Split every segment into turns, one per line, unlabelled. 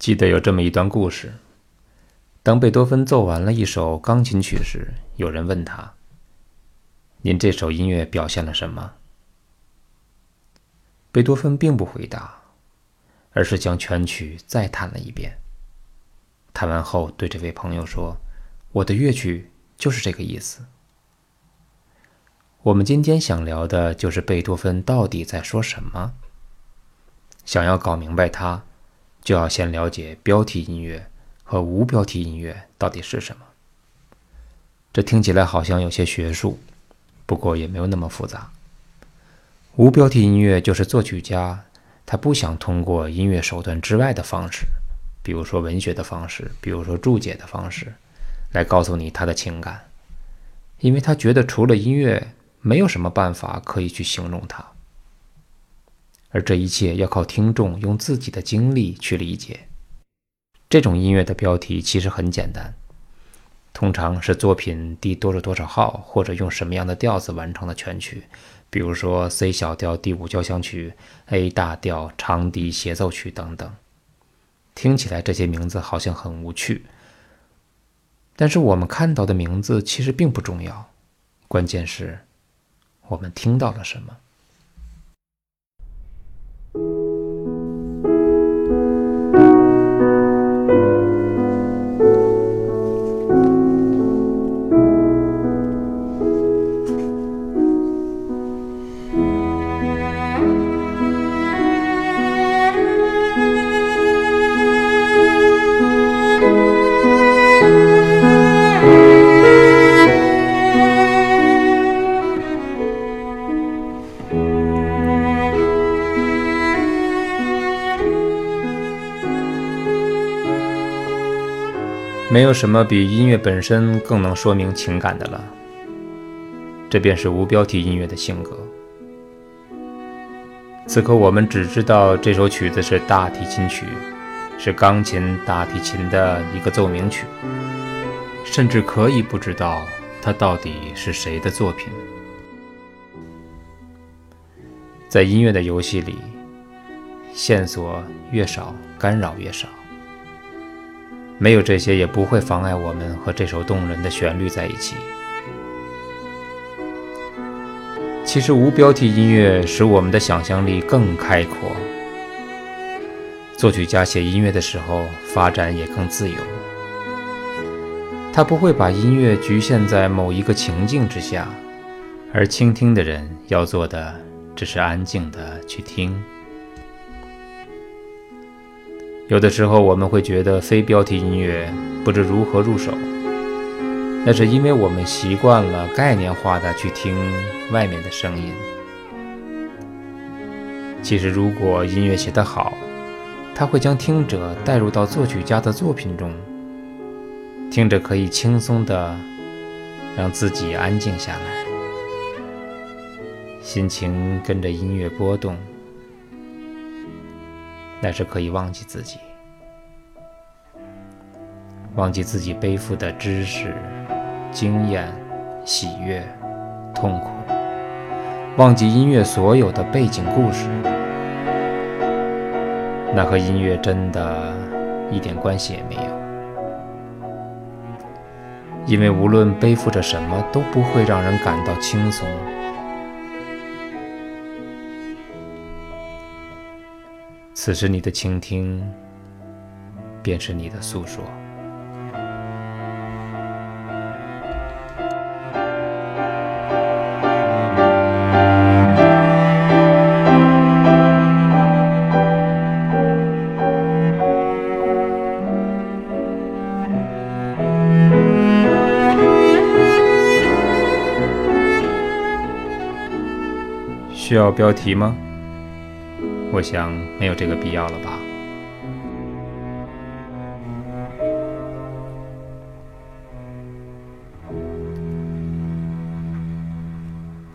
记得有这么一段故事：当贝多芬奏完了一首钢琴曲时，有人问他：“您这首音乐表现了什么？”贝多芬并不回答，而是将全曲再弹了一遍。弹完后，对这位朋友说：“我的乐曲就是这个意思。”我们今天想聊的就是贝多芬到底在说什么。想要搞明白它，就要先了解标题音乐和无标题音乐到底是什么。这听起来好像有些学术，不过也没有那么复杂。无标题音乐就是作曲家他不想通过音乐手段之外的方式，比如说文学的方式，比如说注解的方式，来告诉你他的情感，因为他觉得除了音乐。没有什么办法可以去形容它，而这一切要靠听众用自己的经历去理解。这种音乐的标题其实很简单，通常是作品第多少多少号，或者用什么样的调子完成的全曲，比如说 C 小调第五交响曲、A 大调长笛协奏曲等等。听起来这些名字好像很无趣，但是我们看到的名字其实并不重要，关键是。我们听到了什么？没有什么比音乐本身更能说明情感的了。这便是无标题音乐的性格。此刻我们只知道这首曲子是大提琴曲，是钢琴、大提琴的一个奏鸣曲，甚至可以不知道它到底是谁的作品。在音乐的游戏里，线索越少，干扰越少。没有这些，也不会妨碍我们和这首动人的旋律在一起。其实，无标题音乐使我们的想象力更开阔，作曲家写音乐的时候发展也更自由。他不会把音乐局限在某一个情境之下，而倾听的人要做的只是安静的去听。有的时候我们会觉得非标题音乐不知如何入手，那是因为我们习惯了概念化的去听外面的声音。其实，如果音乐写得好，它会将听者带入到作曲家的作品中，听着可以轻松的让自己安静下来，心情跟着音乐波动。那是可以忘记自己，忘记自己背负的知识、经验、喜悦、痛苦，忘记音乐所有的背景故事。那和音乐真的一点关系也没有，因为无论背负着什么，都不会让人感到轻松。此时，你的倾听便是你的诉说。需要标题吗？我想没有这个必要了吧。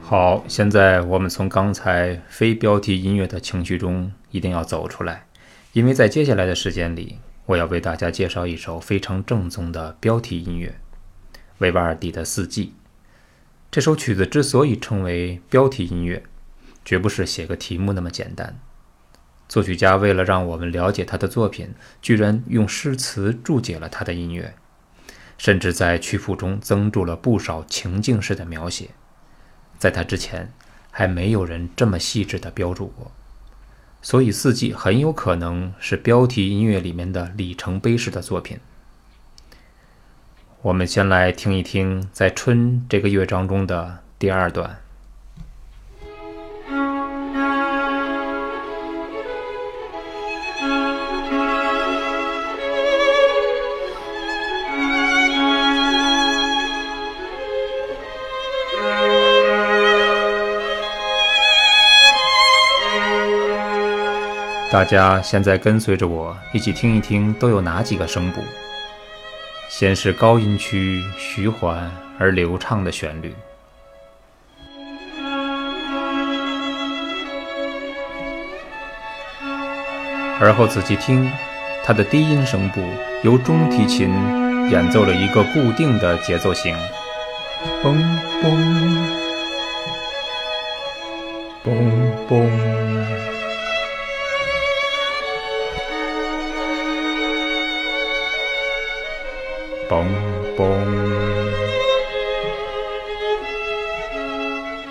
好，现在我们从刚才非标题音乐的情绪中一定要走出来，因为在接下来的时间里，我要为大家介绍一首非常正宗的标题音乐——维瓦尔第的《四季》。这首曲子之所以称为标题音乐，绝不是写个题目那么简单。作曲家为了让我们了解他的作品，居然用诗词注解了他的音乐，甚至在曲谱中增注了不少情境式的描写。在他之前，还没有人这么细致地标注过。所以，《四季》很有可能是标题音乐里面的里程碑式的作品。我们先来听一听在春这个乐章中的第二段。大家现在跟随着我一起听一听，都有哪几个声部？先是高音区徐缓而流畅的旋律，而后仔细听，它的低音声部由中提琴演奏了一个固定的节奏型，嘣嘣嘣嘣。嘣嘣！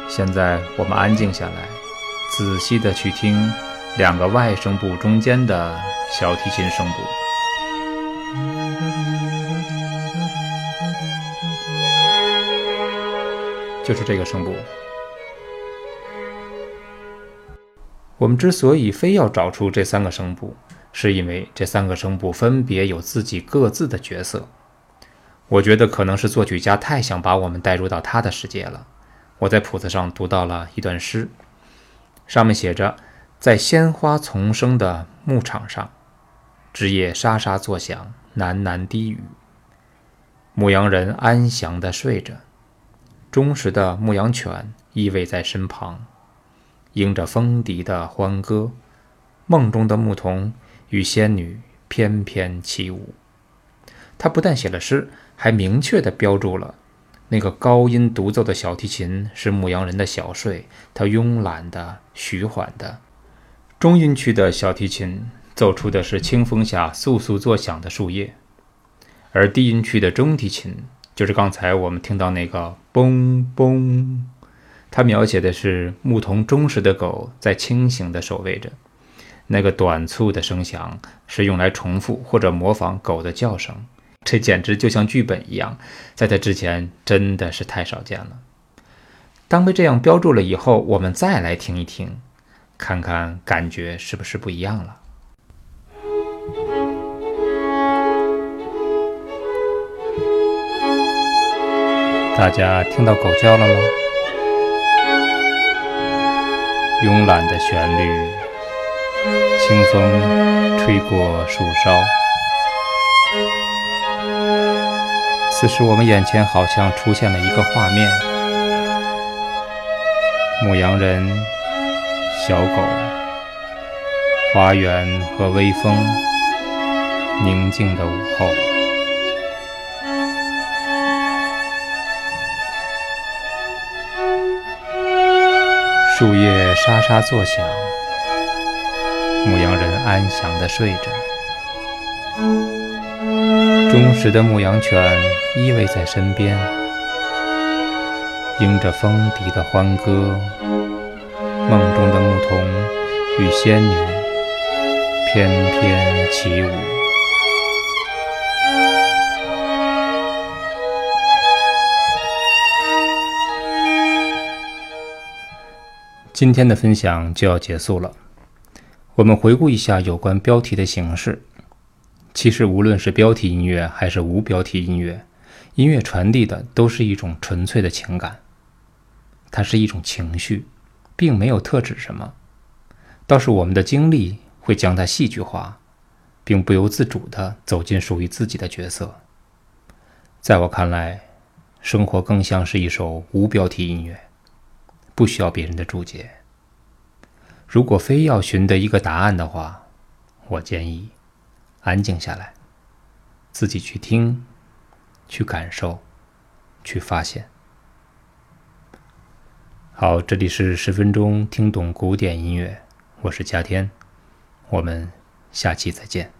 现在我们安静下来，仔细的去听两个外声部中间的小提琴声部，就是这个声部。我们之所以非要找出这三个声部，是因为这三个声部分别有自己各自的角色。我觉得可能是作曲家太想把我们带入到他的世界了。我在谱子上读到了一段诗，上面写着：“在鲜花丛生的牧场上，枝叶沙沙作响，喃喃低语。牧羊人安详地睡着，忠实的牧羊犬依偎在身旁，迎着风笛的欢歌。梦中的牧童与仙女翩翩起舞。”他不但写了诗。还明确地标注了，那个高音独奏的小提琴是牧羊人的小睡，它慵懒的、徐缓的；中音区的小提琴奏出的是清风下簌簌作响的树叶，而低音区的中提琴就是刚才我们听到那个嘣嘣，它描写的是牧童忠实的狗在清醒地守卫着，那个短促的声响是用来重复或者模仿狗的叫声。这简直就像剧本一样，在他之前真的是太少见了。当被这样标注了以后，我们再来听一听，看看感觉是不是不一样了。大家听到狗叫了吗？慵懒的旋律，清风吹过树梢。此时，我们眼前好像出现了一个画面：牧羊人、小狗、花园和微风，宁静的午后，树叶沙沙作响，牧羊人安详地睡着。忠实的牧羊犬依偎在身边，迎着风笛的欢歌。梦中的牧童与仙女翩翩起舞。今天的分享就要结束了，我们回顾一下有关标题的形式。其实，无论是标题音乐还是无标题音乐，音乐传递的都是一种纯粹的情感，它是一种情绪，并没有特指什么。倒是我们的经历会将它戏剧化，并不由自主地走进属于自己的角色。在我看来，生活更像是一首无标题音乐，不需要别人的注解。如果非要寻得一个答案的话，我建议。安静下来，自己去听，去感受，去发现。好，这里是十分钟听懂古典音乐，我是夏天，我们下期再见。